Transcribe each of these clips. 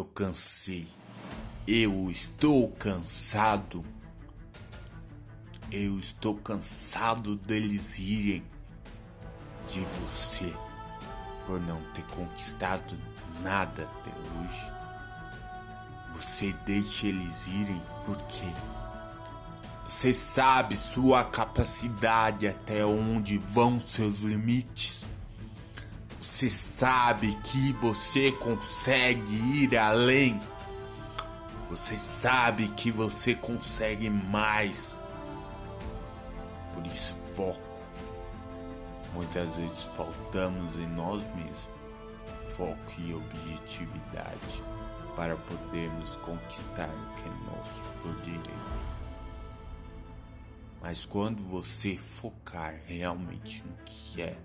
Eu cansei. Eu estou cansado. Eu estou cansado deles irem de você por não ter conquistado nada até hoje. Você deixa eles irem porque você sabe sua capacidade até onde vão seus limites. Você sabe que você consegue ir além. Você sabe que você consegue mais. Por isso, foco. Muitas vezes faltamos em nós mesmos foco e objetividade para podermos conquistar o que é nosso por direito. Mas quando você focar realmente no que é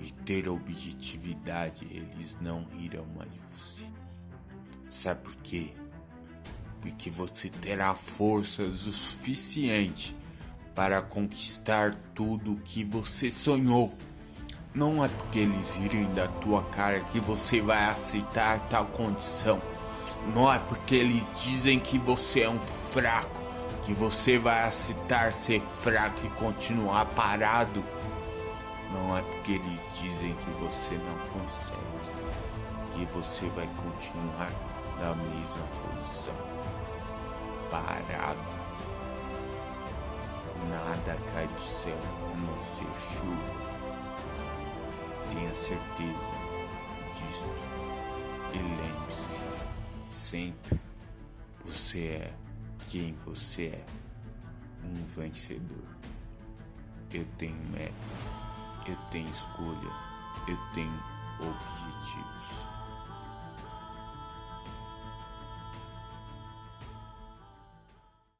e ter objetividade, eles não irão mais você. Sabe por quê? Porque você terá forças o suficiente para conquistar tudo o que você sonhou. Não é porque eles irem da tua cara que você vai aceitar tal condição. Não é porque eles dizem que você é um fraco que você vai aceitar ser fraco e continuar parado. Não é porque eles dizem que você não consegue que você vai continuar na mesma posição, parado. Nada cai do céu a não ser chuva. Tenha certeza disto e lembre-se, sempre você é quem você é, um vencedor. Eu tenho metas, eu tenho escolha, eu tenho objetivos.